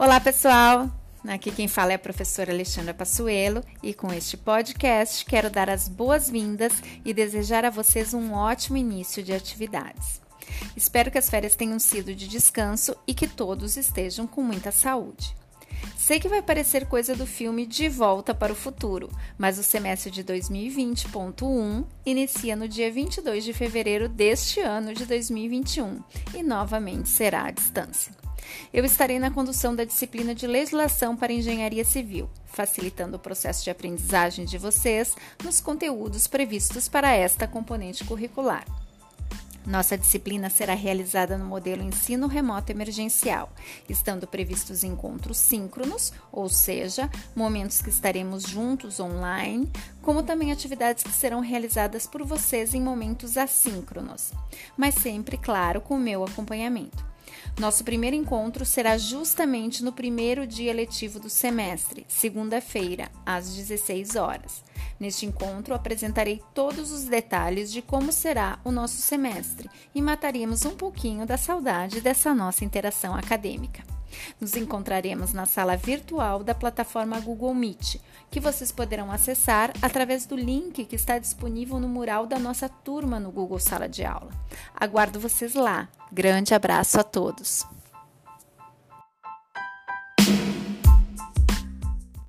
Olá, pessoal! Aqui quem fala é a professora Alexandra Passuelo e com este podcast quero dar as boas-vindas e desejar a vocês um ótimo início de atividades. Espero que as férias tenham sido de descanso e que todos estejam com muita saúde. Sei que vai parecer coisa do filme De Volta para o Futuro, mas o semestre de 2020.1 inicia no dia 22 de fevereiro deste ano de 2021 e novamente será à distância. Eu estarei na condução da disciplina de Legislação para Engenharia Civil, facilitando o processo de aprendizagem de vocês nos conteúdos previstos para esta componente curricular. Nossa disciplina será realizada no modelo ensino remoto emergencial, estando previstos encontros síncronos, ou seja, momentos que estaremos juntos online, como também atividades que serão realizadas por vocês em momentos assíncronos, mas sempre, claro, com o meu acompanhamento. Nosso primeiro encontro será justamente no primeiro dia letivo do semestre, segunda-feira, às 16 horas. Neste encontro, apresentarei todos os detalhes de como será o nosso semestre e mataremos um pouquinho da saudade dessa nossa interação acadêmica. Nos encontraremos na sala virtual da plataforma Google Meet, que vocês poderão acessar através do link que está disponível no mural da nossa turma no Google Sala de Aula. Aguardo vocês lá. Grande abraço a todos!